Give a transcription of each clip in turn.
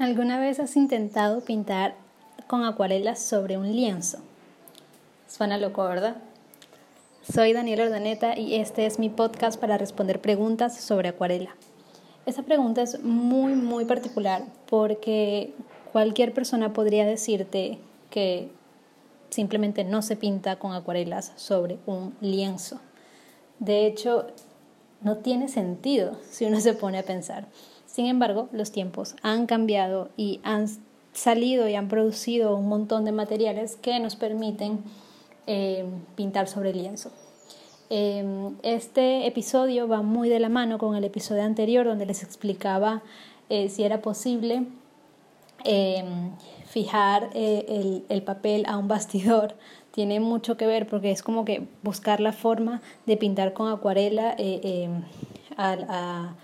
¿Alguna vez has intentado pintar con acuarelas sobre un lienzo? Suena loco, ¿verdad? Soy Daniela Ordaneta y este es mi podcast para responder preguntas sobre acuarela. Esta pregunta es muy, muy particular porque cualquier persona podría decirte que simplemente no se pinta con acuarelas sobre un lienzo. De hecho, no tiene sentido si uno se pone a pensar. Sin embargo, los tiempos han cambiado y han salido y han producido un montón de materiales que nos permiten eh, pintar sobre lienzo. Em, este episodio va muy de la mano con el episodio anterior donde les explicaba eh, si era posible em, fijar eh, el, papel a un bastidor. Tiene mucho que ver porque es como que buscar la forma de pintar con acuarela em, a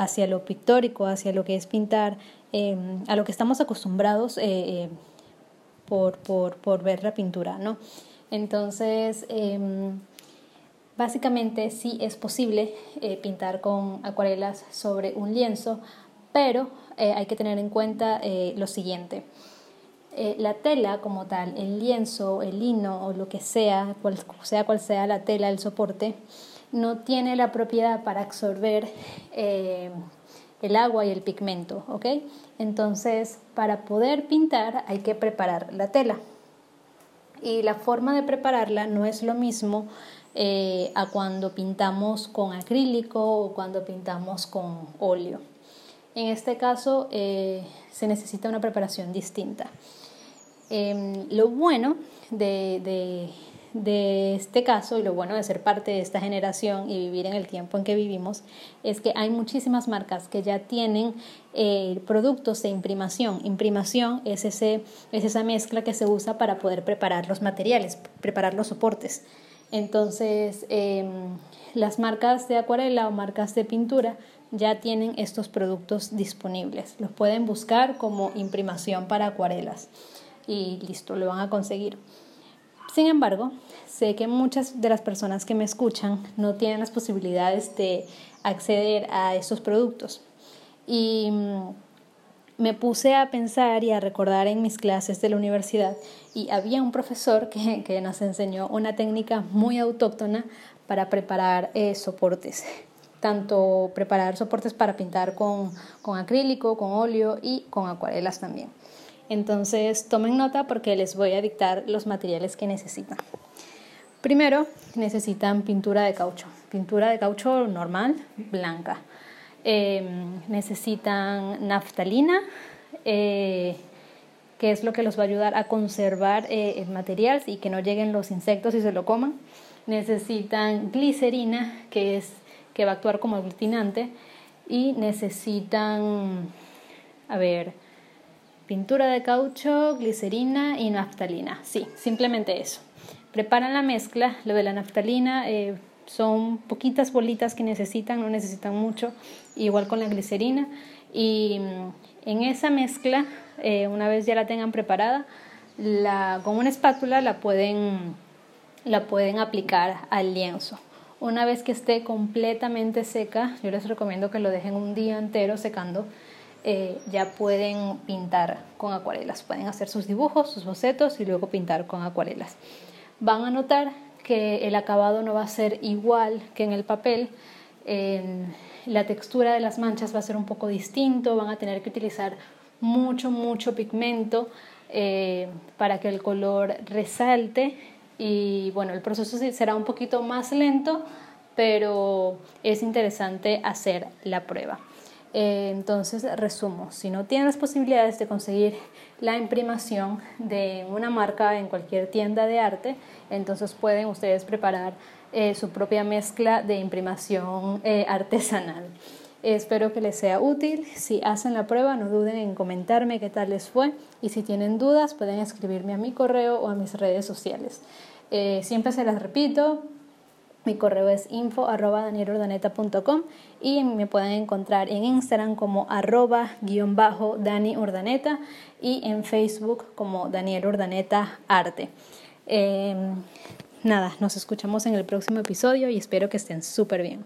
hacia lo pictórico, hacia lo que es pintar, em, a lo que estamos acostumbrados eh, eh, por, por, por, ver la pintura, ¿no? Entonces, básicamente sí es posible eh, pintar con acuarelas sobre un lienzo, pero hay que tener en cuenta lo siguiente. la tela como tal, el lienzo, el lino o lo que sea, cual, sea cual sea la tela, el soporte, no tiene la propiedad para absorber eh, el agua y el pigmento, ¿ok? Entonces, para poder pintar hay que preparar la tela. Y la forma de prepararla no es lo mismo eh, a cuando pintamos con acrílico o cuando pintamos con óleo. En este caso eh, se necesita una preparación distinta. Em, lo bueno de este caso y lo bueno de ser parte de esta generación y vivir en el tiempo en que vivimos es que hay muchísimas marcas que ya tienen eh, productos de imprimación. Imprimación es, ese, es esa mezcla que se usa para poder preparar los materiales, preparar los soportes. Entonces, em, las marcas de acuarela o marcas de pintura ya tienen estos productos disponibles. Los pueden buscar como imprimación para acuarelas y listo, lo van a conseguir. Sin embargo, sé que muchas de las personas que me escuchan no tienen las posibilidades de acceder a estos productos. Y mm, me puse a pensar y a recordar en mis clases de la universidad y había un profesor que, nos enseñó una técnica muy autóctona para preparar eh, soportes, tanto preparar soportes para pintar con acrílico, con óleo y con acuarelas también. Entonces tomen nota porque les voy a dictar los materiales que necesitan. Primero necesitan pintura de caucho, pintura de caucho normal, blanca. Em, necesitan naftalina, eh, que es lo que los va a ayudar a conservar eh, el material y que no lleguen los insectos y se lo coman. Necesitan glicerina, que, es, que va a actuar como aglutinante. Y necesitan, a ver, pintura de caucho, glicerina y naftalina. Sí, simplemente eso. Preparan la mezcla, lo de la naftalina eh, son poquitas bolitas que necesitan, no necesitan mucho, igual con la glicerina. Y mm, en esa mezcla, eh, una vez ya la tengan preparada, con una espátula la pueden, la pueden aplicar al lienzo. Una vez que esté completamente seca, yo les recomiendo que lo dejen un día entero secando eh, ya pueden pintar con acuarelas. Pueden hacer sus dibujos, sus bocetos y luego pintar con acuarelas. Van a notar que el acabado no va a ser igual que en el papel. la textura de las manchas va a ser un poco distinto. Van a tener que utilizar mucho, mucho pigmento eh, para que el color resalte. Y bueno, el proceso será un poquito más lento, pero es interesante hacer la prueba. Eh, entonces, resumo, si no tienen las posibilidades de conseguir la imprimación de una marca en cualquier tienda de arte, entonces pueden ustedes preparar eh, su propia mezcla de imprimación eh, artesanal. Espero que les sea útil. Si hacen la prueba, no duden en comentarme qué tal les fue. Y si tienen dudas, pueden escribirme a mi correo o a mis redes sociales. Siempre se las repito, mi correo es info y me pueden encontrar en Instagram como arroba guion bajo Dani Urdaneta y en Facebook como Daniel Urdaneta Arte. Em, nada, nos escuchamos en el próximo episodio y espero que estén súper bien.